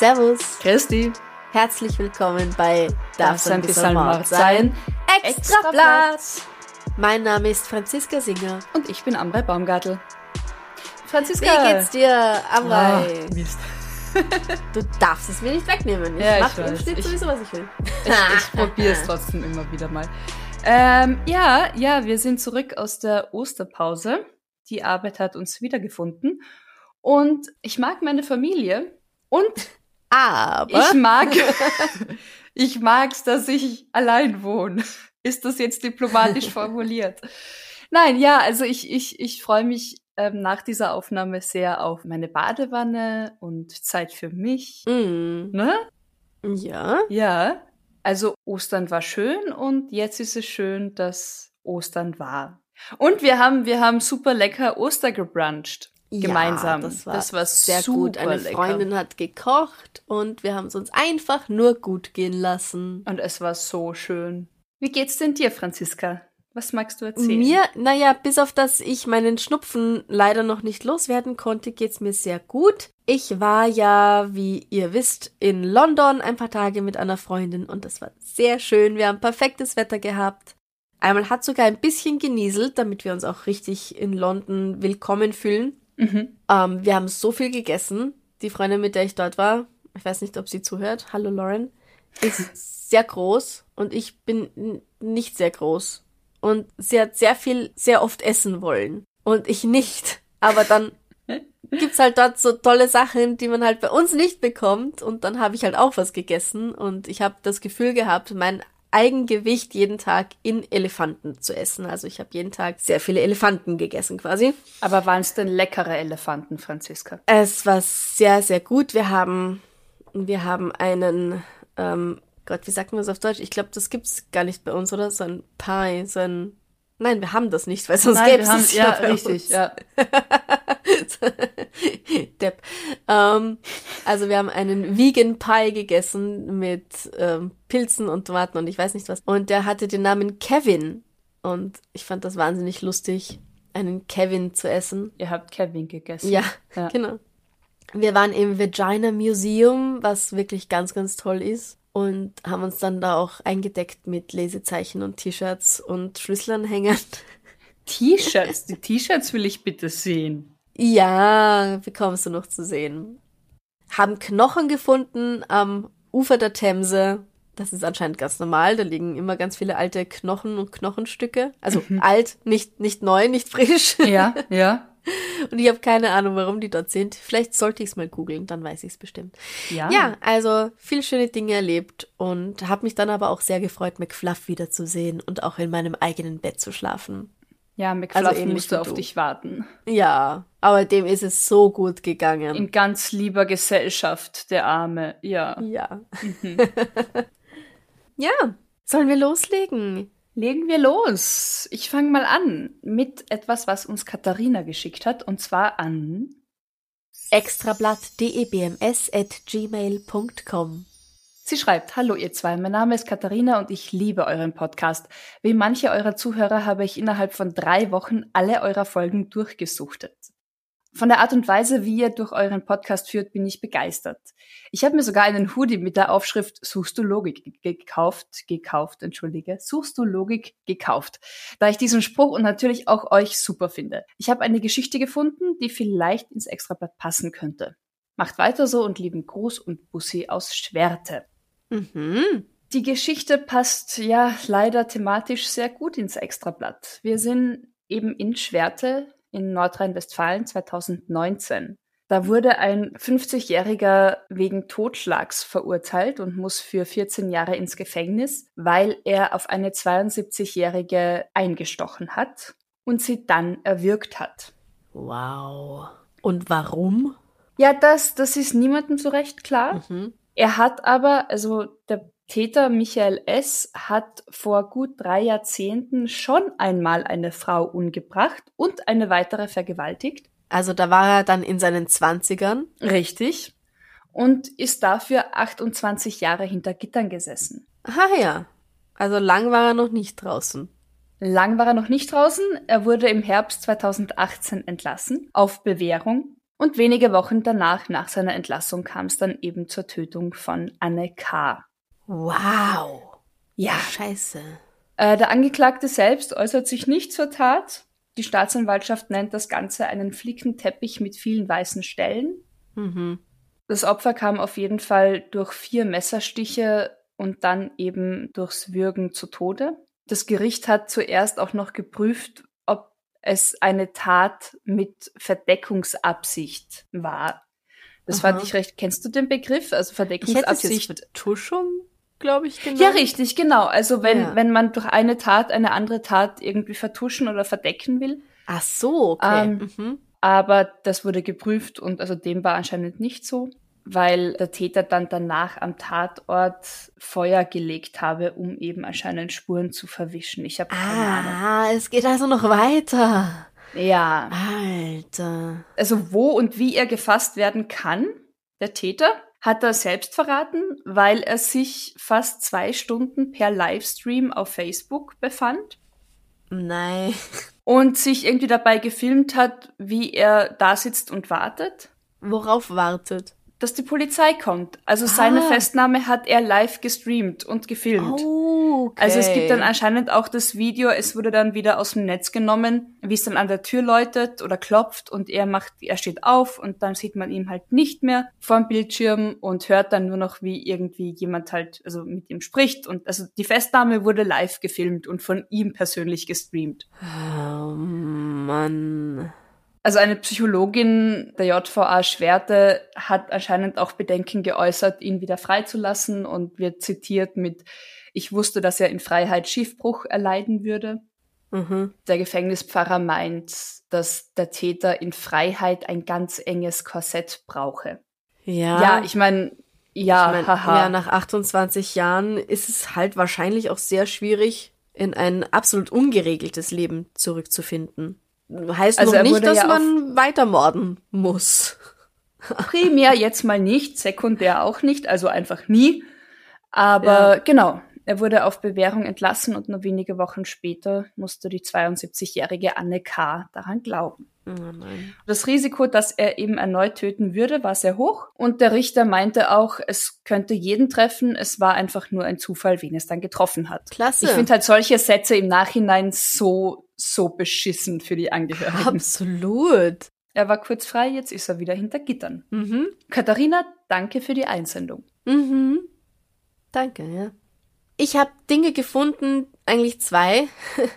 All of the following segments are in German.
Servus, Christi, herzlich willkommen bei Darf ein bisschen Mord sein? Extra Platz! Mein Name ist Franziska Singer. und ich bin Amrei Baumgartel. Wie Franziska. geht's dir, Amrei? Ah, Mist. Du darfst es mir nicht wegnehmen. Ich Ja, ich mach im weiß. Schnitt sowieso, was ich will. Ich, ich probiere es trotzdem immer wieder mal. Ähm, ja, ja, wir sind zurück aus der Osterpause. Die Arbeit hat uns wiedergefunden. Und ich mag meine Familie. Und Aber ich mag, ich mag's, dass ich allein wohne. Ist das jetzt diplomatisch formuliert? Nein, ja, also ich, ich, ich freue mich ähm, nach dieser Aufnahme sehr auf meine Badewanne und Zeit für mich. Mm, Ne? ja, Ja. Also Ostern war schön und jetzt ist es schön, dass Ostern war. Und wir haben, wir haben super lecker Oster gebruncht. Gemeinsam. Ja, das war, Das war sehr gut. Eine lecker. Freundin hat gekocht und wir haben es uns einfach nur gut gehen lassen. Und es war so schön. Wie geht's denn dir, Franziska? Was magst du erzählen? Mir, naja, bis auf dass ich meinen Schnupfen leider noch nicht loswerden konnte, geht's mir sehr gut. Ich war ja, wie ihr wisst, in London ein paar Tage mit einer Freundin und das war sehr schön. Wir haben perfektes Wetter gehabt. Einmal hat sogar ein bisschen genieselt, damit wir uns auch richtig in London willkommen fühlen. Mhm. Ähm, wir haben so viel gegessen. Die Freundin, mit der ich dort war, ich weiß nicht, ob sie zuhört. Hallo Lauren. Ist sehr groß und ich bin nicht sehr groß. Und sie hat sehr viel, sehr oft essen wollen. Und ich nicht. Aber dann gibt's halt dort so tolle Sachen, die man halt bei uns nicht bekommt. Und dann habe ich halt auch was gegessen. Und ich habe das Gefühl gehabt, mein Eigengewicht jeden Tag in Elefanten zu essen. Also ich habe jeden Tag sehr viele Elefanten gegessen quasi. Aber waren es denn leckere Elefanten, Franziska? Es war sehr, sehr gut. Wir haben, wir haben einen, ähm, Gott, wie sagt man das auf Deutsch? Ich glaube, das gibt's gar nicht bei uns, oder? So ein Pie, so ein, nein, wir haben das nicht, weil sonst gäbe es ja, bei richtig, ja. Depp. Ähm, also wir haben einen Vegan Pie gegessen mit ähm, Pilzen und Tomaten und ich weiß nicht was. Und der hatte den Namen Kevin. Und ich fand das wahnsinnig lustig, einen Kevin zu essen. Ihr habt Kevin gegessen. Ja, Ja. genau. Wir waren im Vagina Museum, was wirklich ganz, ganz toll ist. Und haben uns dann da auch eingedeckt mit Lesezeichen und T-Shirts und Schlüsselanhängern. T-Shirts, die T-Shirts will ich bitte sehen. Ja, bekommst du noch zu sehen. Haben Knochen gefunden am Ufer der Themse. Das ist anscheinend ganz normal. Da liegen immer ganz viele alte Knochen und Knochenstücke. Also alt, nicht, nicht neu, nicht frisch. Ja, ja. Und ich habe keine Ahnung, warum die dort sind. Vielleicht sollte ich es mal googeln, dann weiß ich es bestimmt. Ja. Ja, also viel schöne Dinge erlebt und habe mich dann aber auch sehr gefreut, McFluff wiederzusehen und auch in meinem eigenen Bett zu schlafen. Ja, McFluff Also musste auf du. dich warten. Ja, aber dem ist es so gut gegangen. In ganz lieber Gesellschaft, der Arme. Ja. ja. ja, sollen wir loslegen? Legen wir los. Ich fange mal an mit etwas, was uns Katharina geschickt hat, und zwar an extrablatt.debms@gmail.com. Sie schreibt, Hallo ihr zwei, mein Name ist Katharina und ich liebe euren Podcast. Wie manche eurer Zuhörer habe ich innerhalb von drei Wochen alle eurer Folgen durchgesuchtet. Von der Art und Weise, wie ihr durch euren Podcast führt, bin ich begeistert. Ich habe mir sogar einen Hoodie mit der Aufschrift Suchst du Logik ge- gekauft, gekauft, entschuldige, Suchst du Logik gekauft, da ich diesen Spruch und natürlich auch euch super finde. Ich habe eine Geschichte gefunden, die vielleicht ins Extrablatt passen könnte. Macht weiter so und lieben Gruß und Bussi aus Schwerte. Mhm. Die Geschichte passt ja leider thematisch sehr gut ins Extrablatt. Wir sind eben in Schwerte in Nordrhein-Westfalen 2019. Da wurde ein 50-Jähriger wegen Totschlags verurteilt und muss für 14 Jahre ins Gefängnis, weil er auf eine 72-Jährige eingestochen hat und sie dann erwürgt hat. Wow. Und warum? Ja, das, das ist niemandem so recht klar. Mhm. Er hat aber, also der Täter Michael S. hat vor gut drei Jahrzehnten schon einmal eine Frau umgebracht und eine weitere vergewaltigt. Also da war er dann in seinen Zwanzigern. Richtig. Und ist dafür 28 Jahre hinter Gittern gesessen. Ah ja. Also lang war er noch nicht draußen. Lang war er noch nicht draußen. Er wurde im Herbst 2018 entlassen, auf Bewährung. Und wenige Wochen danach, nach seiner Entlassung, kam es dann eben zur Tötung von Anne K. Wow. Ja. Scheiße. Äh, der Angeklagte selbst äußert sich nicht zur Tat. Die Staatsanwaltschaft nennt das Ganze einen Flickenteppich mit vielen weißen Stellen. Mhm. Das Opfer kam auf jeden Fall durch vier Messerstiche und dann eben durchs Würgen zu Tode. Das Gericht hat zuerst auch noch geprüft, es eine Tat mit Verdeckungsabsicht war. Das Aha. fand ich recht. Kennst du den Begriff? Also Ich Verdeckungsabsicht. Vertuschung, glaube ich, genau. Ja, richtig, genau. Also wenn, Ja. wenn man durch eine Tat eine andere Tat irgendwie vertuschen oder verdecken will. Ach so, okay. Ähm, mhm. Aber das wurde geprüft und also dem war anscheinend nicht so, weil der Täter dann danach am Tatort Feuer gelegt habe, um eben anscheinend Spuren zu verwischen. Ich habe keine Ahnung. Ah, es geht also noch weiter. Ja, Alter. also wo und wie er gefasst werden kann, der Täter, hat er selbst verraten, weil er sich fast zwei Stunden per Livestream auf Facebook befand. Nein. und sich irgendwie dabei gefilmt hat, wie er da sitzt und wartet, Worauf wartet? Dass die Polizei kommt. Also seine Ah. Festnahme hat er live gestreamt und gefilmt. Oh, okay. Also es gibt dann anscheinend auch das Video, es wurde dann wieder aus dem Netz genommen, wie es dann an der Tür läutet oder klopft und er macht, er steht auf und dann sieht man ihn halt nicht mehr vor dem Bildschirm und hört dann nur noch, wie irgendwie jemand halt, also mit ihm spricht und also die Festnahme wurde live gefilmt und von ihm persönlich gestreamt. Oh, Mann. Also eine Psychologin der JVA Schwerte hat anscheinend auch Bedenken geäußert, ihn wieder freizulassen und wird zitiert mit, ich wusste, dass er in Freiheit Schiffbruch erleiden würde. Mhm. Der Gefängnispfarrer meint, dass der Täter in Freiheit ein ganz enges Korsett brauche. Ja. Ja, ich meine, ja, ich mein, haha. ja, nach 28 Jahren ist es halt wahrscheinlich auch sehr schwierig, in ein absolut ungeregeltes Leben zurückzufinden. Heißt Also noch nicht, dass ja man weitermorden muss. Primär jetzt mal nicht, sekundär auch nicht, also einfach nie. Aber Ja. genau, er wurde auf Bewährung entlassen und nur wenige Wochen später musste die 72-jährige Anne K. daran glauben. Oh. Das Risiko, dass er eben erneut töten würde, war sehr hoch und der Richter meinte auch, es könnte jeden treffen, es war einfach nur ein Zufall, wen es dann getroffen hat. Klasse. Ich finde halt solche Sätze im Nachhinein so, so beschissen für die Angehörigen. Absolut. Er war kurz frei, jetzt ist er wieder hinter Gittern. Mhm. Katharina, danke für die Einsendung. Mhm. Danke, ja. Ich habe Dinge gefunden, eigentlich zwei,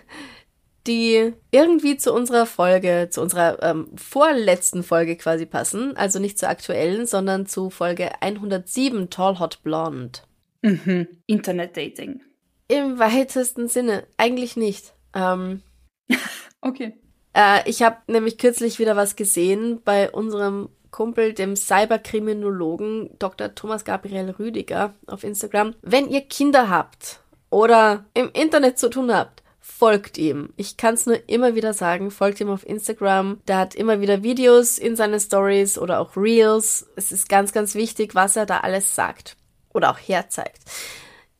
die irgendwie zu unserer Folge, zu unserer ähm, vorletzten Folge quasi passen. Also nicht zur aktuellen, sondern zu Folge 107 Tall Hot Blonde. Mhm. Internet-Dating. Im weitesten Sinne, eigentlich nicht. Ähm, Okay. Äh, ich habe nämlich kürzlich wieder was gesehen bei unserem Kumpel, dem Cyberkriminologen Dr. Thomas Gabriel Rüdiger auf Instagram. Wenn ihr Kinder habt oder im Internet zu tun habt, folgt ihm. Ich kann es nur immer wieder sagen, folgt ihm auf Instagram. Der hat immer wieder Videos in seinen Stories oder auch Reels. Es ist ganz, ganz wichtig, was er da alles sagt oder auch herzeigt.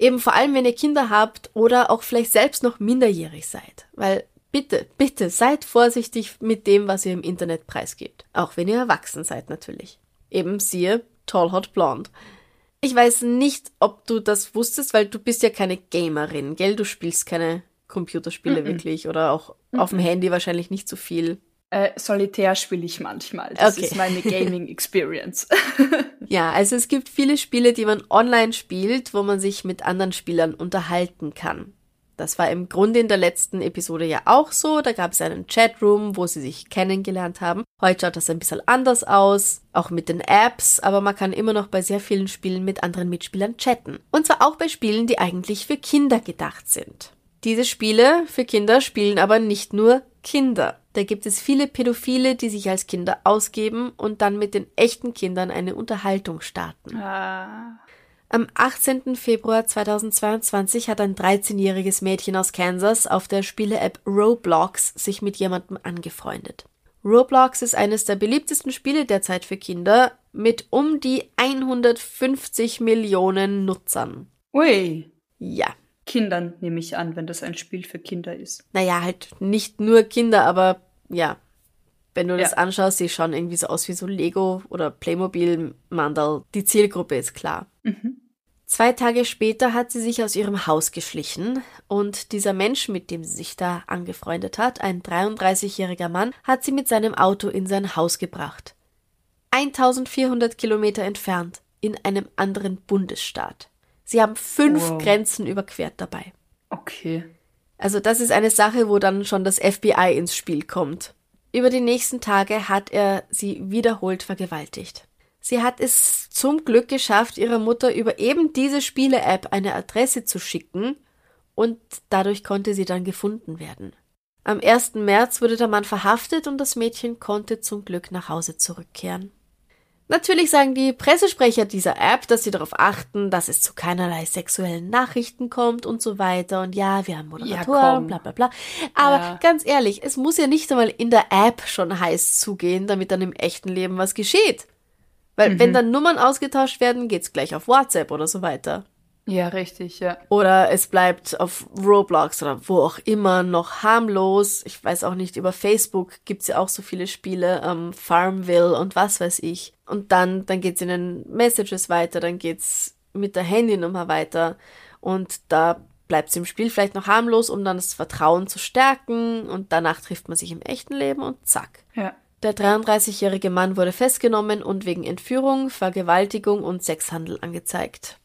Eben vor allem, wenn ihr Kinder habt oder auch vielleicht selbst noch minderjährig seid. Weil bitte, bitte seid vorsichtig mit dem, was ihr im Internet preisgebt. Auch wenn ihr erwachsen seid natürlich. Eben siehe Tall Hot Blonde. Ich weiß nicht, ob du das wusstest, weil du bist ja keine Gamerin, gell? Du spielst keine Computerspiele Mhm. wirklich oder auch auf dem Handy wahrscheinlich nicht so viel. Äh, Solitär spiele ich manchmal. Das Okay. ist meine Gaming-Experience. Ja, also es gibt viele Spiele, die man online spielt, wo man sich mit anderen Spielern unterhalten kann. Das war im Grunde in der letzten Episode ja auch so. Da gab es einen Chatroom, wo sie sich kennengelernt haben. Heute schaut das ein bisschen anders aus, auch mit den Apps, aber man kann immer noch bei sehr vielen Spielen mit anderen Mitspielern chatten. Und zwar auch bei Spielen, die eigentlich für Kinder gedacht sind. Diese Spiele für Kinder spielen aber nicht nur Kinder. Da gibt es viele Pädophile, die sich als Kinder ausgeben und dann mit den echten Kindern eine Unterhaltung starten. Ah. Am 18. Februar 2022 hat ein 13-jähriges Mädchen aus Kansas auf der Spiele-App Roblox sich mit jemandem angefreundet. Roblox ist eines der beliebtesten Spiele derzeit für Kinder mit um die 150 Millionen Nutzern. Ui. Ja. Kindern nehme ich an, wenn das ein Spiel für Kinder ist. Naja, halt nicht nur Kinder, aber ja. Wenn du das Ja. anschaust, die schauen irgendwie so aus wie so Lego oder Playmobil-Mandal. Die Zielgruppe ist klar. Mhm. Zwei Tage später hat sie sich aus ihrem Haus geschlichen und dieser Mensch, mit dem sie sich da angefreundet hat, ein 33-jähriger Mann, hat sie mit seinem Auto in sein Haus gebracht. 1400 Kilometer entfernt, in einem anderen Bundesstaat. Sie haben fünf Wow. Grenzen überquert dabei. Okay. Also das ist eine Sache, wo dann schon das FBI ins Spiel kommt. Über die nächsten Tage hat er sie wiederholt vergewaltigt. Sie hat es zum Glück geschafft, ihrer Mutter über eben diese Spiele-App eine Adresse zu schicken und dadurch konnte sie dann gefunden werden. Am 1. März wurde der Mann verhaftet und das Mädchen konnte zum Glück nach Hause zurückkehren. Natürlich sagen die Pressesprecher dieser App, dass sie darauf achten, dass es zu keinerlei sexuellen Nachrichten kommt und so weiter. Und ja, wir haben Moderatoren, komm. bla bla bla. Aber Ja. ganz ehrlich, es muss ja nicht einmal in der App schon heiß zugehen, damit dann im echten Leben was geschieht. Weil wenn dann Nummern ausgetauscht werden, geht's gleich auf WhatsApp oder so weiter. Ja, richtig, ja. Oder es bleibt auf Roblox oder wo auch immer noch harmlos. Ich weiß auch nicht, über Facebook gibt's ja auch so viele Spiele, ähm, Farmville und was weiß ich. Und dann, dann geht's in den Messages weiter, dann geht's mit der Handynummer weiter. Und da bleibt's im Spiel vielleicht noch harmlos, um dann das Vertrauen zu stärken. Und danach trifft man sich im echten Leben und zack. Ja. Der 33-jährige Mann wurde festgenommen und wegen Entführung, Vergewaltigung und Sexhandel angezeigt.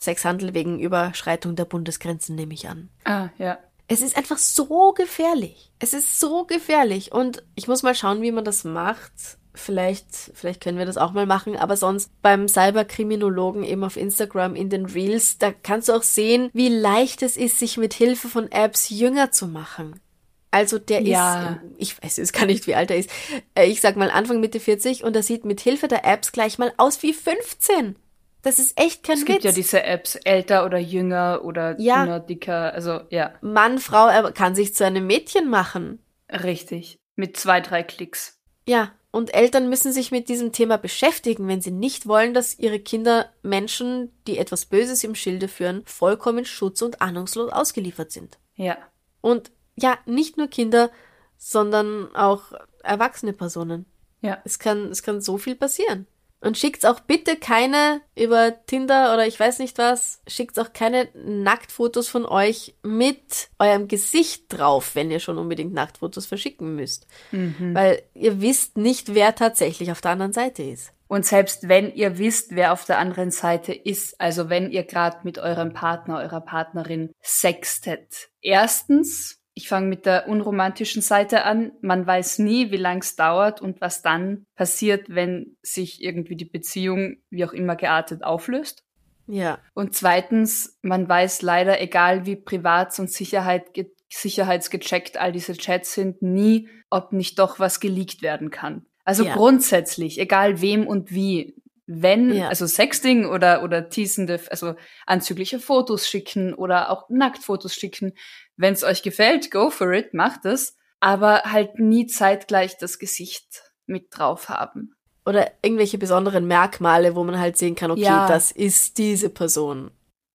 Sexhandel wegen Überschreitung der Bundesgrenzen nehme ich an. Ah, ja. Es ist einfach so gefährlich. Es ist so gefährlich und ich muss mal schauen, wie man das macht. Vielleicht, vielleicht können wir das auch mal machen, aber sonst beim Cyberkriminologen eben auf Instagram in den Reels, da kannst du auch sehen, wie leicht es ist, sich mit Hilfe von Apps jünger zu machen. Also der Ja. ist, ich weiß jetzt gar nicht, wie alt er ist. Äh, Ich sag mal Anfang Mitte 40 und er sieht mit Hilfe der Apps gleich mal aus wie 15. Das ist echt kein Es Witz. gibt ja diese Apps, älter oder jünger oder Ja. dünner, dicker, also ja, Mann, Frau, er kann sich zu einem Mädchen machen. richtig. Mit zwei, drei Klicks. Ja, und Eltern müssen sich mit diesem Thema beschäftigen, wenn sie nicht wollen, dass ihre Kinder Menschen, die etwas Böses im Schilde führen, vollkommen schutz- und ahnungslos ausgeliefert sind. Ja. Und ja, nicht nur Kinder, sondern auch erwachsene Personen. Ja. Es kann, es kann so viel passieren. Und schickt auch bitte keine über Tinder oder ich weiß nicht was, schickt auch keine Nacktfotos von euch mit eurem Gesicht drauf, wenn ihr schon unbedingt Nacktfotos verschicken müsst. Weil ihr wisst nicht, wer tatsächlich auf der anderen Seite ist. Und selbst wenn ihr wisst, wer auf der anderen Seite ist, also wenn ihr gerade mit eurem Partner, eurer Partnerin sextet. Erstens, ich fange mit der unromantischen Seite an. Man weiß nie, wie lang es dauert und was dann passiert, wenn sich irgendwie die Beziehung, wie auch immer geartet, auflöst. Ja, Und zweitens, man weiß leider, egal wie privat und Sicherheit, ge- sicherheitsgecheckt all diese Chats sind, nie, ob nicht doch was geleakt werden kann. Also Ja. grundsätzlich, egal wem und wie, wenn, Ja. also Sexting oder, oder teasende, also anzügliche Fotos schicken oder auch Nacktfotos schicken. Wenn es euch gefällt, go for it, macht es. Aber halt nie zeitgleich das Gesicht mit drauf haben. oder irgendwelche besonderen Merkmale, wo man halt sehen kann, okay, Ja. das ist diese Person.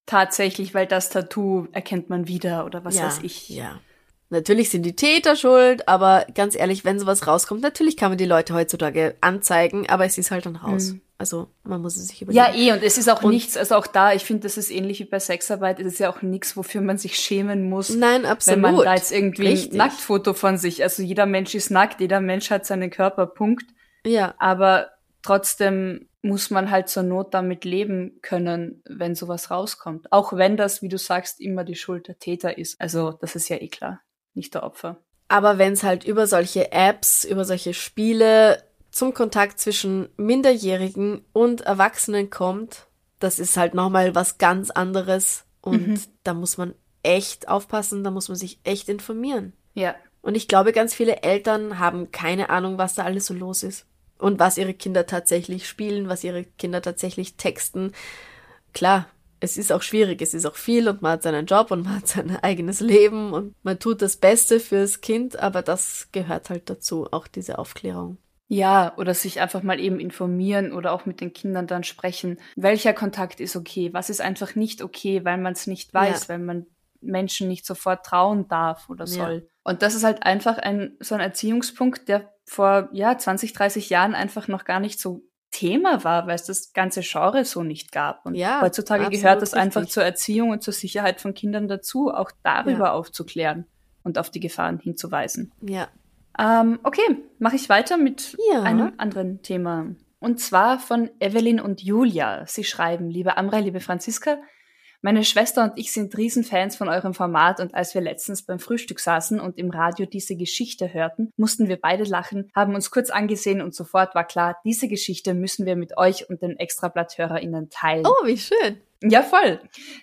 Tatsächlich, weil das Tattoo erkennt man wieder oder was ja, weiß ich. Ja. Natürlich sind die Täter schuld, aber ganz ehrlich, wenn sowas rauskommt, natürlich kann man die Leute heutzutage anzeigen, aber es ist halt dann raus. Also man muss es sich überlegen. Ja, eh, und es ist auch Und- nichts, also auch da, ich finde, das ist ähnlich wie bei Sexarbeit, es ist ja auch nichts, wofür man sich schämen muss. Nein, absolut. Wenn man da jetzt irgendwie Richtig. ein Nacktfoto von sich, also jeder Mensch ist nackt, jeder Mensch hat seinen Körper, Punkt. Ja, Aber trotzdem muss man halt zur Not damit leben können, wenn sowas rauskommt. Auch wenn das, wie du sagst, immer die Schuld der Täter ist. Also das ist ja eh klar, nicht der Opfer. Aber wenn es halt über solche Apps, über solche Spiele zum Kontakt zwischen Minderjährigen und Erwachsenen kommt, das ist halt nochmal was ganz anderes. Und mhm. da muss man echt aufpassen, da muss man sich echt informieren. Ja. Und ich glaube, ganz viele Eltern haben keine Ahnung, was da alles so los ist. Und was ihre Kinder tatsächlich spielen, was ihre Kinder tatsächlich texten. Klar, es ist auch schwierig, es ist auch viel und man hat seinen Job und man hat sein eigenes Leben und man tut das Beste fürs Kind, aber das gehört halt dazu, auch diese Aufklärung. Ja, oder sich einfach mal eben informieren oder auch mit den Kindern dann sprechen. Welcher Kontakt ist okay? Was ist einfach nicht okay, weil man es nicht weiß, ja. weil man Menschen nicht sofort trauen darf oder soll. Ja. Und das ist halt einfach ein, so ein Erziehungspunkt, der vor, ja, 20, 30 Jahren einfach noch gar nicht so Thema war, weil es das ganze Genre so nicht gab. Und ja, heutzutage gehört das richtig. einfach zur Erziehung und zur Sicherheit von Kindern dazu, auch darüber ja. aufzuklären und auf die Gefahren hinzuweisen. Ja, ähm, okay, mache ich weiter mit ja. einem anderen Thema. Und zwar von Evelyn und Julia. Sie schreiben, liebe Amra, liebe Franziska, meine Schwester und ich sind Riesenfans von eurem Format und als wir letztens beim Frühstück saßen und im Radio diese Geschichte hörten, mussten wir beide lachen, haben uns kurz angesehen und sofort war klar, diese Geschichte müssen wir mit euch und den Extrablatt-HörerInnen teilen. Oh, wie schön. Ja, voll.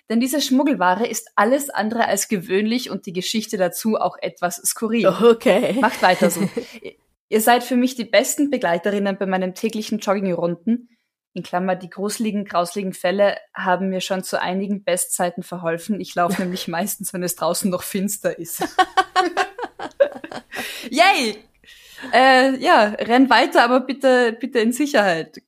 Denn diese Schmuggelware ist alles andere als gewöhnlich und die Geschichte dazu auch etwas skurril. Okay. Macht weiter so. Ihr seid für mich die besten Begleiterinnen bei meinen täglichen Joggingrunden. In Klammer, die gruseligen, grausligen Fälle haben mir schon zu einigen Bestzeiten verholfen. Ich laufe nämlich meistens, wenn es draußen noch finster ist. Yay! Äh, ja, renn weiter, aber bitte, bitte in Sicherheit.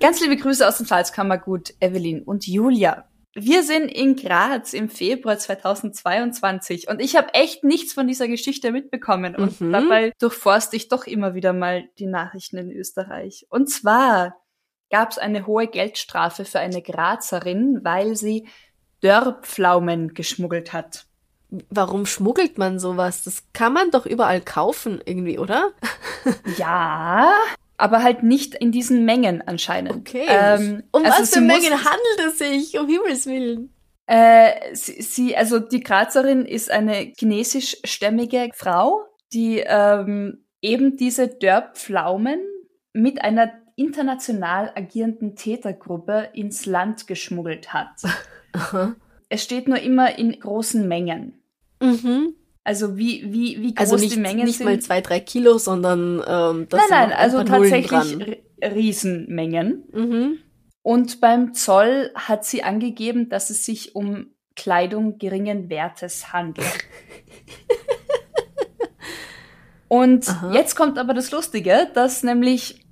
Ganz liebe Grüße aus dem Salzkammergut, Evelyn und Julia. Wir sind in Graz im Februar 2022 und ich habe echt nichts von dieser Geschichte mitbekommen und mhm. dabei durchforste ich doch immer wieder mal die Nachrichten in Österreich. Und zwar gab es eine hohe Geldstrafe für eine Grazerin, weil sie Dörrpflaumen geschmuggelt hat. Warum schmuggelt man sowas? Das kann man doch überall kaufen irgendwie, oder? ja, aber halt nicht in diesen Mengen anscheinend. Okay. Ähm, um also was für Mengen handelt es sich, um Himmels Willen? Äh, sie, sie, also die Grazerin ist eine chinesischstämmige Frau, die ähm, eben diese Dörrpflaumen mit einer international agierenden Tätergruppe ins Land geschmuggelt hat. es steht nur immer in großen Mengen. Mhm. Also wie, wie, wie also groß also nicht, die Mengen nicht sind. Nicht mal zwei, drei Kilo, sondern ähm, das Nein, nein, also tatsächlich Riesenmengen. Mhm. Und beim Zoll hat sie angegeben, dass es sich um Kleidung geringen Wertes handelt. und Aha. jetzt kommt aber das Lustige, dass nämlich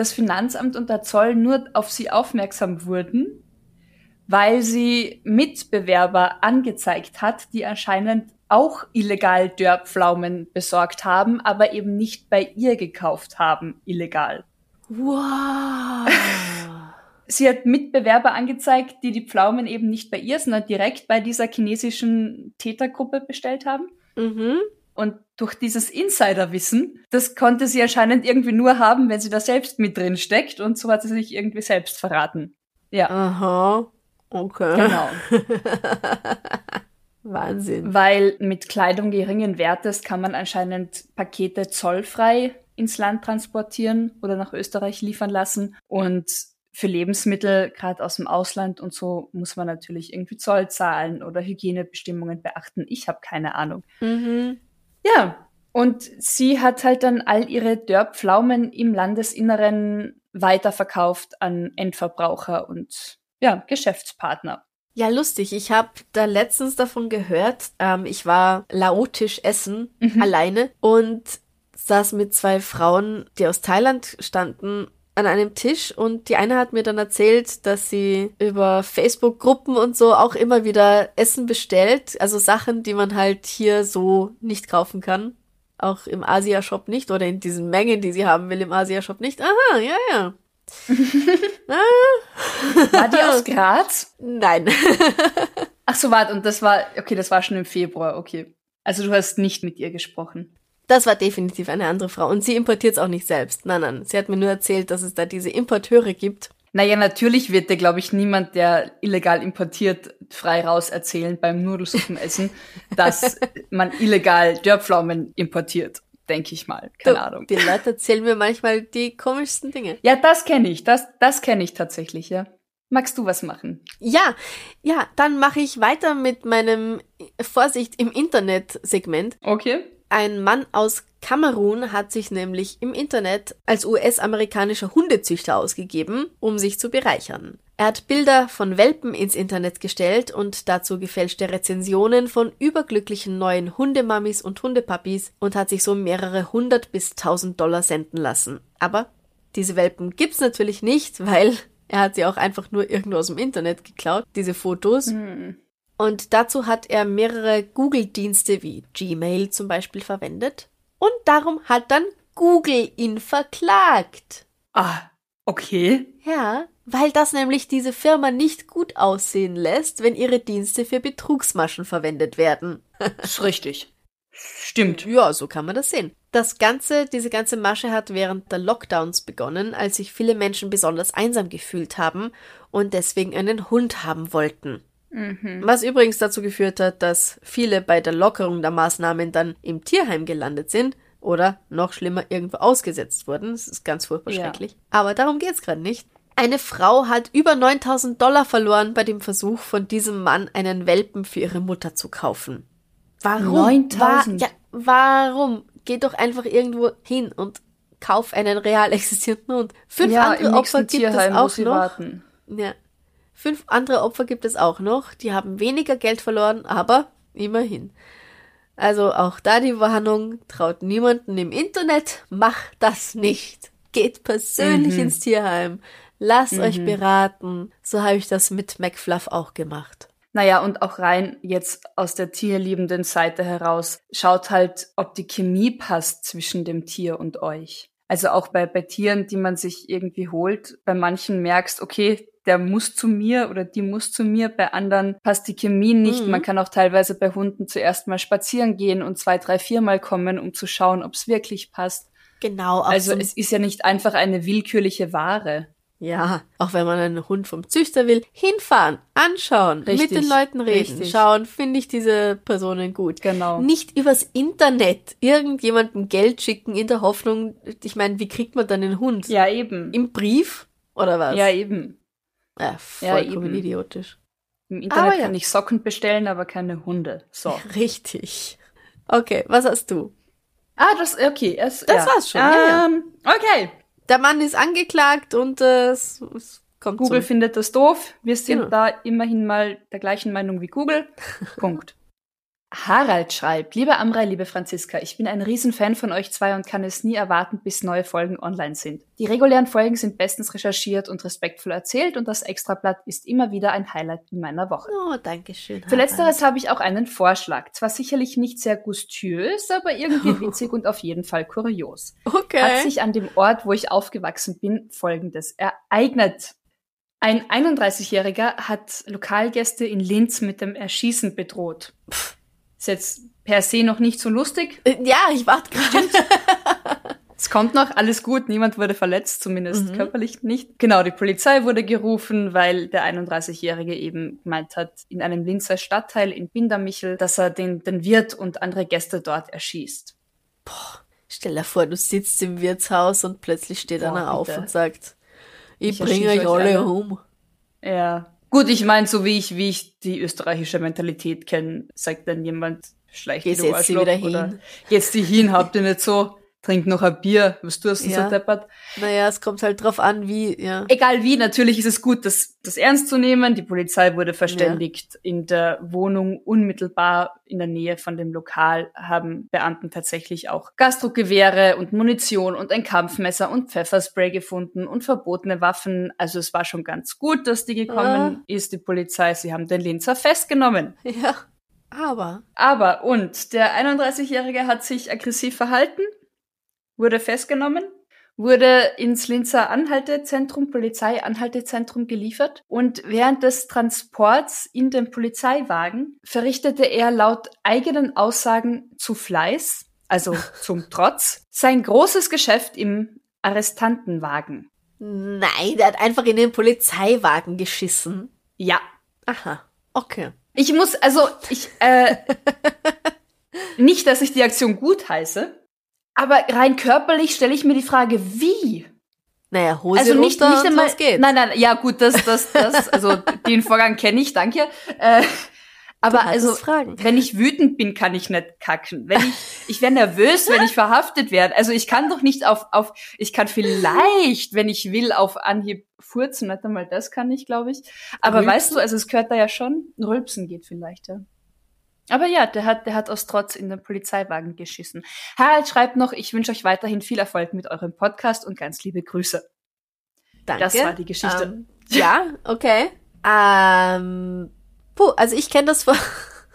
das Finanzamt und der Zoll nur auf sie aufmerksam wurden, weil sie Mitbewerber angezeigt hat, die anscheinend auch illegal Dörrpflaumen besorgt haben, aber eben nicht bei ihr gekauft haben, illegal. Wow. Sie hat Mitbewerber angezeigt, die die Pflaumen eben nicht bei ihr, sondern direkt bei dieser chinesischen Tätergruppe bestellt haben. Mhm. Und durch dieses Insiderwissen, das konnte sie anscheinend irgendwie nur haben, wenn sie da selbst mit drin steckt. Und so hat sie sich irgendwie selbst verraten. Ja. Aha. Okay. Genau. Wahnsinn. Weil mit Kleidung geringen Wertes kann man anscheinend Pakete zollfrei ins Land transportieren oder nach Österreich liefern lassen. Und für Lebensmittel, gerade aus dem Ausland und so, muss man natürlich irgendwie Zoll zahlen oder Hygienebestimmungen beachten. Ich habe keine Ahnung. Mhm. Ja, und sie hat halt dann all ihre Dörrpflaumen im Landesinneren weiterverkauft an Endverbraucher und ja, Geschäftspartner. Ja, lustig. Ich habe da letztens davon gehört. Ähm, ich war laotisch essen, mhm. alleine und saß mit zwei Frauen, die aus Thailand standen, an einem Tisch und die eine hat mir dann erzählt, dass sie über Facebook-Gruppen und so auch immer wieder Essen bestellt, also Sachen, die man halt hier so nicht kaufen kann. Auch im Asia-Shop nicht oder in diesen Mengen, die sie haben will im Asia-Shop nicht. Aha, ja, ja. War die aus Graz? Nein. Ach so, warte, und das war, okay, das war schon im Februar, okay. Also du hast nicht mit ihr gesprochen. Das war definitiv eine andere Frau. Und sie importiert es auch nicht selbst. Nein, nein. Sie hat mir nur erzählt, dass es da diese Importeure gibt. Naja, natürlich wird dir, glaube ich, niemand, der illegal importiert, frei raus erzählen beim Nudelsuppenessen, dass man illegal Dörrpflaumen importiert, denke ich mal. Keine Du, Ahnung. Die Leute erzählen mir manchmal die komischsten Dinge. Ja, das kenne ich. Das, das kenne ich tatsächlich, ja. Magst du was machen? Ja, ja, dann mache ich weiter mit meinem Vorsicht im Internet-Segment. Okay. Ein Mann aus Kamerun hat sich nämlich im Internet als US-amerikanischer Hundezüchter ausgegeben, um sich zu bereichern. Er hat Bilder von Welpen ins Internet gestellt und dazu gefälschte Rezensionen von überglücklichen neuen Hundemamis und Hundepapis und hat sich so mehrere hundert bis tausend Dollar senden lassen. Aber diese Welpen gibt's natürlich nicht, weil er hat sie auch einfach nur irgendwo aus dem Internet geklaut, diese Fotos. Und dazu hat er mehrere Google-Dienste wie Gmail zum Beispiel verwendet. Und darum hat dann Google ihn verklagt. Ah, okay. Ja, weil das nämlich diese Firma nicht gut aussehen lässt, wenn ihre Dienste für Betrugsmaschen verwendet werden. Ist richtig. Stimmt. Ja, so kann man das sehen. Das Ganze, diese ganze Masche hat während der Lockdowns begonnen, als sich viele Menschen besonders einsam gefühlt haben und deswegen einen Hund haben wollten. Was übrigens dazu geführt hat, dass viele bei der Lockerung der Maßnahmen dann im Tierheim gelandet sind oder noch schlimmer irgendwo ausgesetzt wurden. Das ist ganz furchtbar Ja. schrecklich. Aber darum geht's gerade nicht. Eine Frau hat über 9000 Dollar verloren bei dem Versuch von diesem Mann, einen Welpen für ihre Mutter zu kaufen. Warum? 9000? Wa ja, warum? Geh doch einfach irgendwo hin und kauf einen real existierenden Hund. Fünf ja, andere Opfer gibt es auch noch. warten. Ja. Fünf andere Opfer gibt es auch noch. Die haben weniger Geld verloren, aber immerhin. Also auch da die Warnung, traut niemanden im Internet, macht das nicht. Geht persönlich Mhm. ins Tierheim. Lasst euch beraten. So habe ich das mit McFluff auch gemacht. Naja, und auch rein jetzt aus der tierliebenden Seite heraus, schaut halt, ob die Chemie passt zwischen dem Tier und euch. Also auch bei, bei Tieren, die man sich irgendwie holt, bei manchen merkst, okay, der muss zu mir oder die muss zu mir, bei anderen passt die Chemie nicht. Mhm. Man kann auch teilweise bei Hunden zuerst mal spazieren gehen und zwei, drei, viermal kommen, um zu schauen, ob es wirklich passt. Genau. Also so, es ist ja nicht einfach eine willkürliche Ware. ja, auch wenn man einen Hund vom Züchter will, hinfahren, anschauen, Richtig, mit den Leuten reden, richtig. schauen, finde ich diese Personen gut. Genau. Nicht übers Internet irgendjemandem Geld schicken in der Hoffnung, ich meine, wie kriegt man dann einen Hund? Ja, eben. Im Brief? Oder was? Ja, eben. Ja Ja, vollkommen eben. idiotisch. Im Internet Aber ja. kann ich Socken bestellen, aber keine Hunde. So. Richtig. Okay, was hast du? Ah, das, okay. Es, Das ja. war's schon, ja, ja. Ähm, Okay. Der Mann ist angeklagt und äh, es, es kommt Google zum... findet das doof. Wir sind Genau. da immerhin mal der gleichen Meinung wie Google. Punkt. Harald schreibt, liebe Amrei, liebe Franziska, ich bin ein Riesenfan von euch zwei und kann es nie erwarten, bis neue Folgen online sind. Die regulären Folgen sind bestens recherchiert und respektvoll erzählt und das Extrablatt ist immer wieder ein Highlight in meiner Woche. Oh, danke schön. Für letzteres habe ich auch einen Vorschlag. Zwar sicherlich nicht sehr gustiös, aber irgendwie witzig und auf jeden Fall kurios. Okay. Hat sich an dem Ort, wo ich aufgewachsen bin, Folgendes ereignet. Ein 31-Jähriger hat Lokalgäste in Linz mit dem Erschießen bedroht. Ist jetzt per se noch nicht so lustig. Äh, ja, ich warte gerade. Es kommt noch, alles gut, niemand wurde verletzt, zumindest Mhm. körperlich nicht. Genau, die Polizei wurde gerufen, weil der 31-Jährige eben gemeint hat, in einem Linzer Stadtteil in Bindermichel, dass er den, den Wirt und andere Gäste dort erschießt. Stell dir vor, du sitzt im Wirtshaus und plötzlich steht Boah, einer auf bitte. und sagt, ich, Ich bringe euch alle alle. um. Ja. Gut, ich meine, so wie ich, wie ich die österreichische Mentalität kenne, sagt dann jemand, schleicht Geh, du setz dich Arschloch, wieder hin. Jetzt die hin, habt ihr nicht so, trink noch ein Bier, was tust du Ja. so deppert? Naja, es kommt halt drauf an, wie, ja. Egal wie, natürlich ist es gut, das, das ernst zu nehmen. Die Polizei wurde verständigt. In der Wohnung unmittelbar in der Nähe von dem Lokal haben Beamten tatsächlich auch Gasdruckgewehre und Munition und ein Kampfmesser und Pfefferspray gefunden und verbotene Waffen. Also es war schon ganz gut, dass die gekommen ist, die Polizei. Sie haben den Linzer festgenommen. Ja. Aber, Aber, und der 31-Jährige hat sich aggressiv verhalten, wurde festgenommen, wurde ins Linzer Anhaltezentrum, Polizeianhaltezentrum geliefert und während des Transports in dem Polizeiwagen verrichtete er laut eigenen Aussagen zu Fleiß, also zum Trotz, sein großes Geschäft im Arrestantenwagen. Nein, der hat einfach in den Polizeiwagen geschissen. Ja. Aha, okay. Ich muss, also ich, äh, nicht, dass ich die Aktion gut heiße, aber rein körperlich stelle ich mir die Frage, wie? Naja, Hose Also nicht, runter nicht und einmal, los geht's. nein, nein, ja gut, das, das, das, also den Vorgang kenne ich, danke. Äh, aber also, Fragen. wenn ich wütend bin, kann ich nicht kacken. Wenn ich, ich wäre nervös, wenn ich verhaftet werde. Also ich kann doch nicht auf, auf, ich kann vielleicht, wenn ich will, auf Anhieb furzen, nicht einmal das kann ich, glaube ich. Aber Rülpsen? weißt du, also es gehört da ja schon, Rülpsen geht vielleicht, ja. Aber ja, der hat, der hat aus Trotz in den Polizeiwagen geschissen. Harald schreibt noch, ich wünsche euch weiterhin viel Erfolg mit eurem Podcast und ganz liebe Grüße. Danke. Das war die Geschichte. Ähm, ja, okay. Ähm, puh, also ich kenne das vor,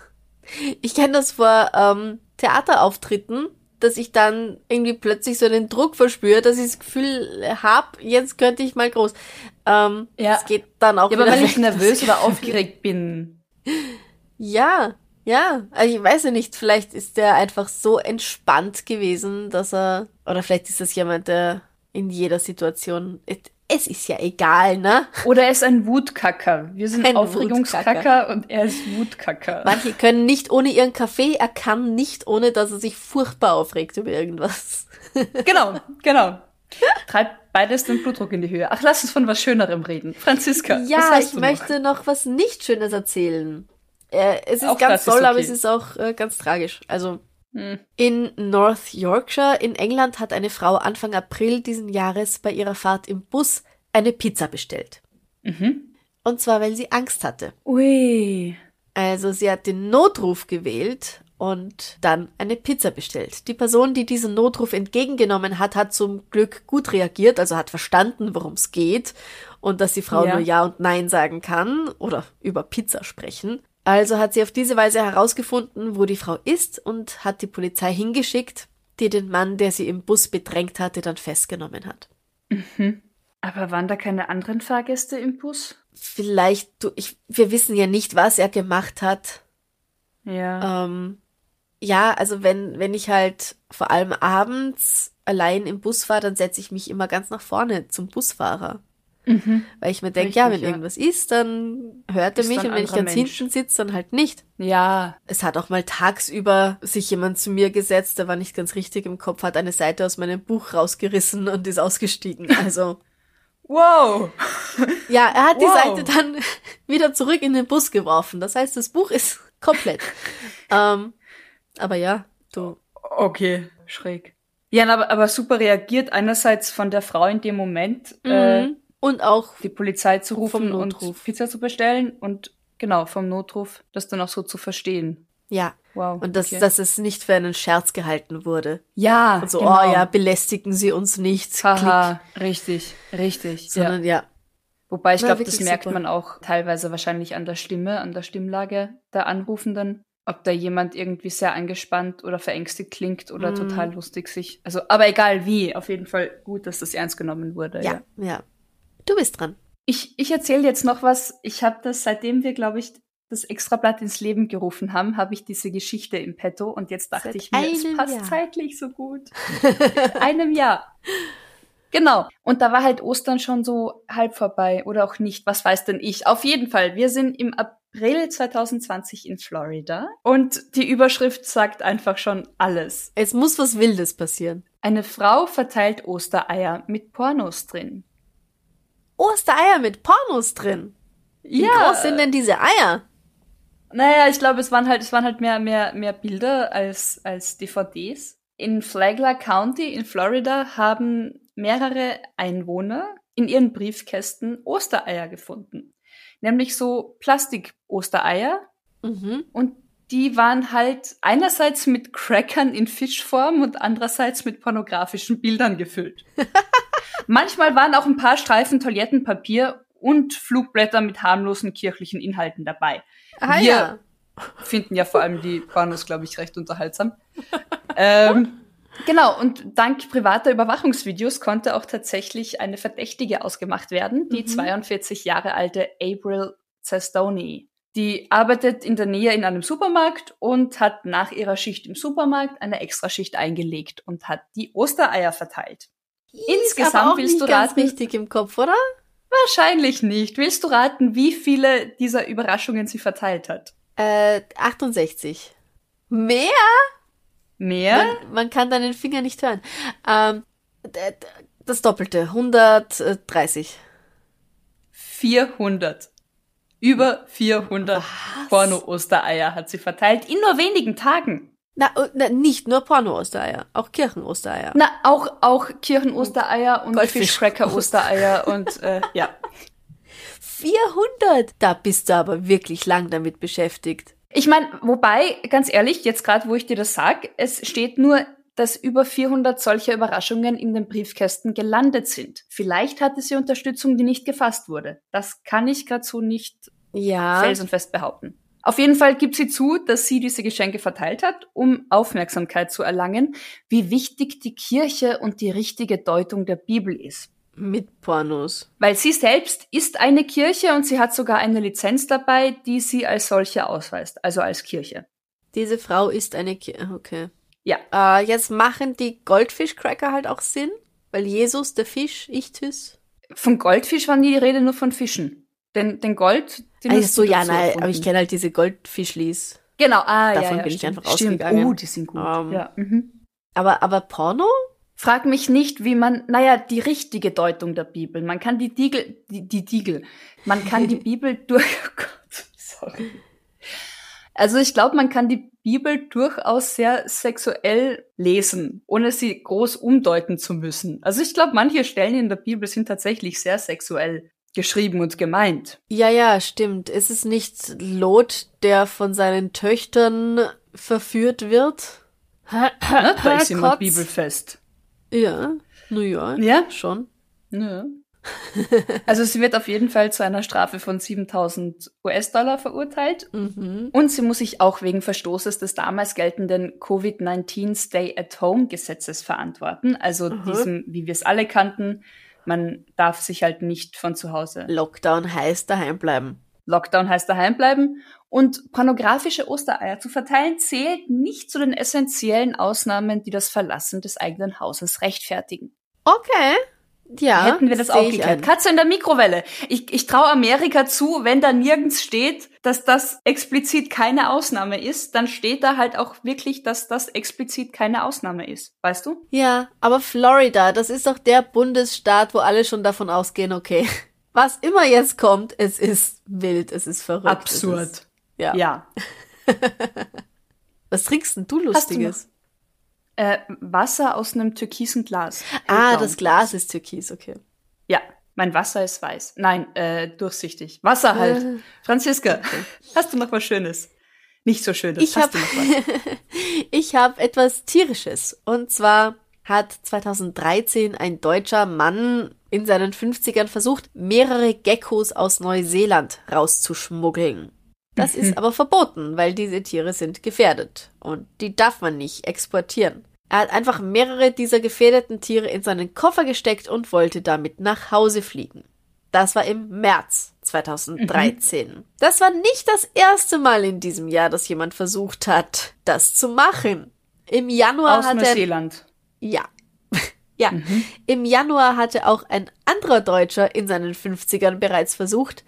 ich kenne das vor ähm, Theaterauftritten, dass ich dann irgendwie plötzlich so den Druck verspüre, dass ich das Gefühl hab, jetzt könnte ich mal groß. Ähm, Ja. Es geht dann auch Ja, aber wenn ich nervös oder aufgeregt bin. Ja, ja. Also ich weiß ja nicht, vielleicht ist der einfach so entspannt gewesen, dass er, oder vielleicht ist das jemand, der in jeder Situation, es ist ja egal, ne? Oder er ist ein Wutkacker. Wir sind Ein Aufregungskacker und er ist Wutkacker. Manche können nicht ohne ihren Kaffee, er kann nicht, ohne dass er sich furchtbar aufregt über irgendwas. Genau, genau. Treibt beides den Blutdruck in die Höhe. Ach, lass uns von was Schönerem reden. Franziska, Ja, ich möchte noch? was nicht Schönes erzählen. Äh, es ist Auch ganz toll, aber okay. es ist auch äh, ganz tragisch. Also Hm. in North Yorkshire in England hat eine Frau Anfang April diesen Jahres bei ihrer Fahrt im Bus eine Pizza bestellt. Mhm. Und zwar, weil sie Angst hatte. Ui. Also sie hat den Notruf gewählt und dann eine Pizza bestellt. Die Person, die diesen Notruf entgegengenommen hat, hat zum Glück gut reagiert, also hat verstanden, worum es geht und dass die Frau Ja. nur Ja und Nein sagen kann oder über Pizza sprechen. Also hat sie auf diese Weise herausgefunden, wo die Frau ist und hat die Polizei hingeschickt, die den Mann, der sie im Bus bedrängt hatte, dann festgenommen hat. Aber waren da keine anderen Fahrgäste im Bus? Vielleicht, du, ich, wir wissen ja nicht, was er gemacht hat. Ja. Ähm, ja, also wenn, wenn ich halt vor allem abends allein im Bus fahre, dann setze ich mich immer ganz nach vorne zum Busfahrer. Mhm. Weil ich mir denke, ja, wenn ja. irgendwas ist, dann hört er mich und wenn ich ganz Mensch. hinten sitze, dann halt nicht. Ja. Es hat auch mal tagsüber sich jemand zu mir gesetzt, der war nicht ganz richtig im Kopf, hat eine Seite aus meinem Buch rausgerissen und ist ausgestiegen. Also, Wow. ja, er hat die Wow. Seite dann wieder zurück in den Bus geworfen. Das heißt, das Buch ist komplett. ähm, aber ja, du, Okay, schräg. Ja, aber, aber super reagiert. Einerseits von der Frau in dem Moment, äh, Mhm. Und auch die Polizei zu rufen Vom und Notruf. Pizza zu bestellen und genau, vom Notruf, das dann auch so zu verstehen. Ja. Wow. Und dass, okay. dass es nicht für einen Scherz gehalten wurde. ja, Und so, genau. oh ja, belästigen Sie uns nicht. Haha, richtig, richtig. Sondern ja. ja. Wobei ich glaube, das merkt super. man auch teilweise wahrscheinlich an der Stimme, an der Stimmlage der Anrufenden. Ob da jemand irgendwie sehr angespannt oder verängstigt klingt oder Mhm. total lustig sich. Also, aber egal wie, auf jeden Fall gut, dass das ernst genommen wurde. ja, ja, Du bist dran. Ich, ich erzähle jetzt noch was. Ich habe das, seitdem wir, glaube ich, das Extrablatt ins Leben gerufen haben, habe ich diese Geschichte im Petto und jetzt dachte Seit ich mir, es passt Jahr. zeitlich so gut. Einem Jahr. Genau. Und da war halt Ostern schon so halb vorbei oder auch nicht. Was weiß denn ich? Auf jeden Fall. Wir sind im April 2020 in Florida und die Überschrift sagt einfach schon alles. Es muss was Wildes passieren. Eine Frau verteilt Ostereier mit Pornos drin. Ostereier mit Pornos drin. Wie groß sind denn diese Eier? Naja, ich glaube, es waren halt, es waren halt mehr, mehr, mehr Bilder als, als DVDs. In Flagler County in Florida haben mehrere Einwohner in ihren Briefkästen Ostereier gefunden. Nämlich so Plastik-Ostereier. Mhm. Und die waren halt einerseits mit Crackern in Fischform und andererseits mit pornografischen Bildern gefüllt. Manchmal waren auch ein paar Streifen Toilettenpapier und Flugblätter mit harmlosen kirchlichen Inhalten dabei. Ah, Wir ja. finden ja vor allem die Pornos, glaube ich, recht unterhaltsam. ähm, genau, und dank privater Überwachungsvideos konnte auch tatsächlich eine Verdächtige ausgemacht werden, die Mhm. 42 Jahre alte April Zestoni. Die arbeitet in der Nähe in einem Supermarkt und hat nach ihrer Schicht im Supermarkt eine Extraschicht eingelegt und hat die Ostereier verteilt. Insgesamt willst du raten, richtig im Kopf, oder? Wahrscheinlich nicht. Willst du raten, wie viele dieser Überraschungen sie verteilt hat? Äh, 68. Mehr? Mehr? Man, man kann deinen Finger nicht hören. Ähm, das Doppelte, 130. 400. Über 400 Porno-Ostereier hat sie verteilt in nur wenigen Tagen. Na, äh, na nicht nur Porno-Ostereier, auch Kirchen-Ostereier. Na, auch, auch Kirchen-Ostereier und Fischcracker-Ostereier und, äh, ja. 400! Da bist du aber wirklich lang damit beschäftigt. Ich meine, wobei, ganz ehrlich, jetzt gerade, wo ich dir das sag, es steht nur, dass über 400 solcher Überraschungen in den Briefkästen gelandet sind. Vielleicht hatte sie Unterstützung, die nicht gefasst wurde. Das kann ich gerade so nicht ja. felsenfest behaupten. Auf jeden Fall gibt sie zu, dass sie diese Geschenke verteilt hat, um Aufmerksamkeit zu erlangen, wie wichtig die Kirche und die richtige Deutung der Bibel ist. Mit Pornos. Weil sie selbst ist eine Kirche und sie hat sogar eine Lizenz dabei, die sie als solche ausweist, also als Kirche. Diese Frau ist eine Kirche, okay. Ja. Äh, jetzt machen die Goldfischcracker halt auch Sinn, weil Jesus, der Fisch, Ichthys. Von Goldfisch war nie die Rede, nur von Fischen. Denn den Gold, den also so, ja, nein, aber ich kenne halt diese Goldfischlis. Genau, ah, Davon ja, ja, bin stimmt. ich einfach stimmt. ausgegangen. Oh, die sind gut. Um, ja. Mhm. Aber, aber Porno? Frag mich nicht, wie man, naja, die richtige Deutung der Bibel. Man kann die Diegel, die, die Diegel, man kann die Bibel durch, oh Gott, sorry. Also ich glaube, man kann die Bibel durchaus sehr sexuell lesen, ohne sie groß umdeuten zu müssen. Also ich glaube, manche Stellen in der Bibel sind tatsächlich sehr sexuell geschrieben und gemeint. Ja, ja, stimmt. Ist es nicht Lot, der von seinen Töchtern verführt wird? Na, da ist jemand bibelfest. Ja, New York. Ja? Schon. Ja. also sie wird auf jeden Fall zu einer Strafe von 7000 US-Dollar verurteilt. Mhm. Und sie muss sich auch wegen Verstoßes des damals geltenden Covid-19 Stay-at-Home-Gesetzes verantworten. Also Mhm. diesem, wie wir es alle kannten, man darf sich halt nicht von zu Hause. Lockdown heißt daheim bleiben. Lockdown heißt daheim bleiben. Und pornografische Ostereier zu verteilen zählt nicht zu den essentiellen Ausnahmen, die das Verlassen des eigenen Hauses rechtfertigen. Okay. Ja. Hätten wir das auch geklärt. Katze in der Mikrowelle. Ich, ich traue Amerika zu, wenn da nirgends steht, dass das explizit keine Ausnahme ist, dann steht da halt auch wirklich, dass das explizit keine Ausnahme ist. Weißt du? Ja, aber Florida, das ist doch der Bundesstaat, wo alle schon davon ausgehen, okay, was immer jetzt kommt, es ist wild, es ist verrückt. Es ist, ja. Ja. Was trinkst denn du Hast du Lustiges? Äh, Wasser aus einem türkisen Glas. ah, Hellbraun. das Glas ist türkis, okay. Ja, mein Wasser ist weiß. Nein, äh, durchsichtig. Wasser halt. Äh. Franziska, hast du noch was Schönes? Nicht so Schönes. Ich hast habe du noch was? ich hab etwas tierisches und zwar hat 2013 ein deutscher Mann in seinen 50ern versucht, mehrere Geckos aus Neuseeland rauszuschmuggeln. Das ist aber verboten, weil diese Tiere sind gefährdet und die darf man nicht exportieren. Er hat einfach mehrere dieser gefährdeten Tiere in seinen Koffer gesteckt und wollte damit nach Hause fliegen. Das war im März 2013. Das war nicht das erste Mal in diesem Jahr, dass jemand versucht hat, das zu machen. Im Januar Aus hat er Neuseeland. ja. ja. Im Januar hatte auch ein anderer Deutscher in seinen 50ern bereits versucht,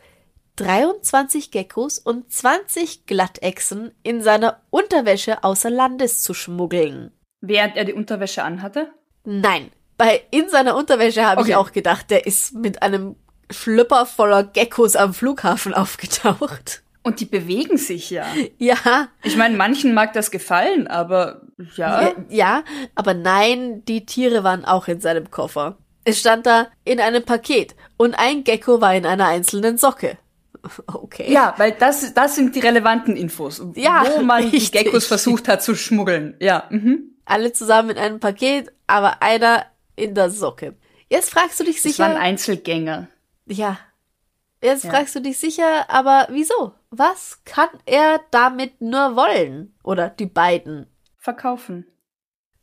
23 Geckos und 20 Glattechsen in seiner Unterwäsche außer Landes zu schmuggeln. Während er die Unterwäsche anhatte? Nein, bei in seiner Unterwäsche habe Okay. ich auch gedacht, der ist mit einem Schlüpper voller Geckos am Flughafen aufgetaucht. Und die bewegen sich ja. Ja, Ich meine, manchen mag das gefallen, aber ja. Ja, aber nein, die Tiere waren auch in seinem Koffer. Es stand da in einem Paket und ein Gecko war in einer einzelnen Socke. Okay. Ja, weil das, das sind die relevanten Infos, Ja, wo man richtig. die Geckos versucht hat zu schmuggeln. Ja. Mhm. Alle zusammen in einem Paket, aber einer in der Socke. Jetzt fragst du dich Das waren sicher. Einzelgänger. Ja. Jetzt Ja. fragst du dich sicher, aber wieso? Was kann er damit nur wollen? Oder die beiden? Verkaufen.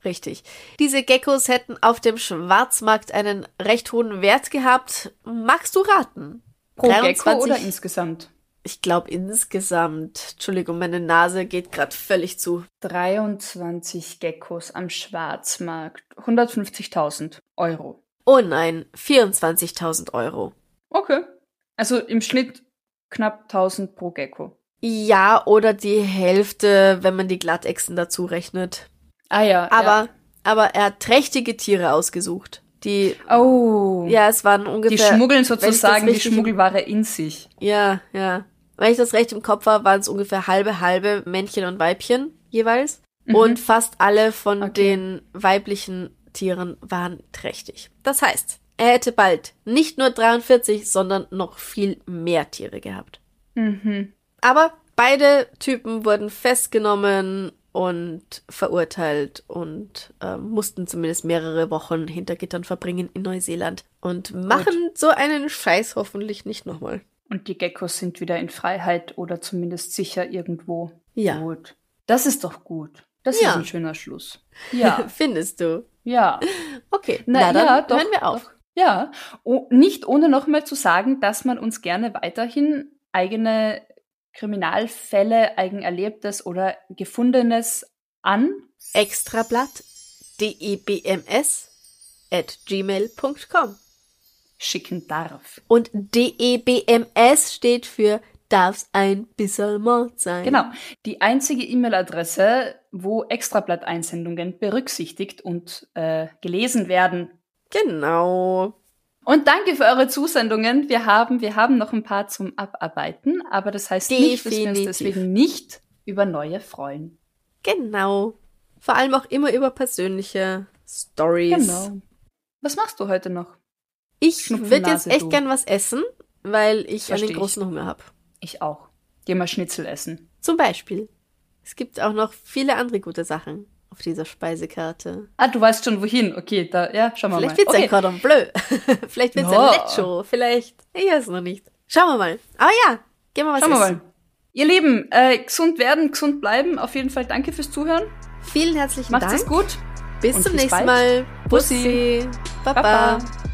Richtig. Diese Geckos hätten auf dem Schwarzmarkt einen recht hohen Wert gehabt. Magst du raten? Pro 23 Gecko oder insgesamt? Ich glaube insgesamt, Entschuldigung, meine Nase geht gerade völlig zu. 23 Geckos am Schwarzmarkt. 150.000 Euro. Oh nein, 24.000 Euro. Okay. Also im Schnitt knapp 1000 pro Gecko. Ja, oder die Hälfte, wenn man die Glattechsen dazu rechnet. Ah ja. Aber, ja. aber er hat trächtige Tiere ausgesucht. Die, Oh. ja, es waren ungefähr. die schmuggeln sozusagen die Schmuggelware in sich. Ja, ja. Wenn ich das recht im Kopf habe, waren es ungefähr halbe, halbe Männchen und Weibchen jeweils. Und fast alle von Okay. den weiblichen Tieren waren trächtig. Das heißt, er hätte bald nicht nur 43, sondern noch viel mehr Tiere gehabt. Mhm. Aber beide Typen wurden festgenommen und verurteilt und ähm, mussten zumindest mehrere Wochen hinter Gittern verbringen in Neuseeland und machen so einen Scheiß hoffentlich nicht nochmal. Und die Geckos sind wieder in Freiheit oder zumindest sicher irgendwo. Ja. Gut. Das ist doch gut. Das Ja. ist ein schöner Schluss. Ja. Findest du? ja. Okay, Na, na, dann ja, doch, hören wir auf. Doch. Ja, oh, nicht ohne nochmal zu sagen, dass man uns gerne weiterhin eigene Kriminalfälle, Eigenerlebtes oder Gefundenes an. Extrablatt debms at gmail.com schicken darf. und debms steht für darf's ein bisschen Mord sein. Genau. Die einzige E-Mail-Adresse, wo Extrablatt-Einsendungen berücksichtigt und äh, gelesen werden. Genau. Und danke für eure Zusendungen. Wir haben, wir haben noch ein paar zum Abarbeiten, aber das heißt nicht, dass wir uns Definitiv. deswegen nicht über neue freuen. Genau. Vor allem auch immer über persönliche Stories. Genau. Was machst du heute noch? Ich würde jetzt echt du. gern was essen, weil ich Versteh einen ich. großen Hunger habe. Ich auch. Geh mal Schnitzel essen. Zum Beispiel. Es gibt auch noch viele andere gute Sachen auf dieser Speisekarte. Ah, du weißt schon wohin. Okay, da, ja, schauen wir Vielleicht mal. wird's ein Cordon Bleu. Vielleicht wird's Ja. ein Lecho. Vielleicht. Ich weiß noch nicht. Schauen wir mal. Aber ja, gehen wir was Schauen wir essen. mal. Ihr Lieben, äh, gesund werden, gesund bleiben. Auf jeden Fall danke fürs Zuhören. Vielen herzlichen Macht's Dank. es gut. Bis und zum bis nächsten bald. Mal. Bussi. Baba. Baba.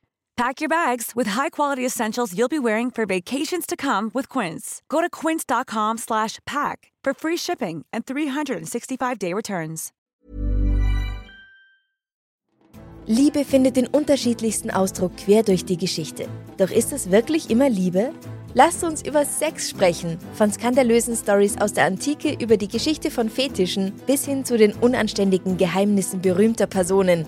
Pack your bags with high-quality essentials you'll be wearing for vacations to come with Quince. Go to quince.com slash pack for free shipping and 365-day returns. Liebe findet den unterschiedlichsten Ausdruck quer durch die Geschichte. Doch ist es wirklich immer Liebe? Lasst uns über Sex sprechen. Von skandalösen Stories aus der Antike über die Geschichte von Fetischen bis hin zu den unanständigen Geheimnissen berühmter Personen.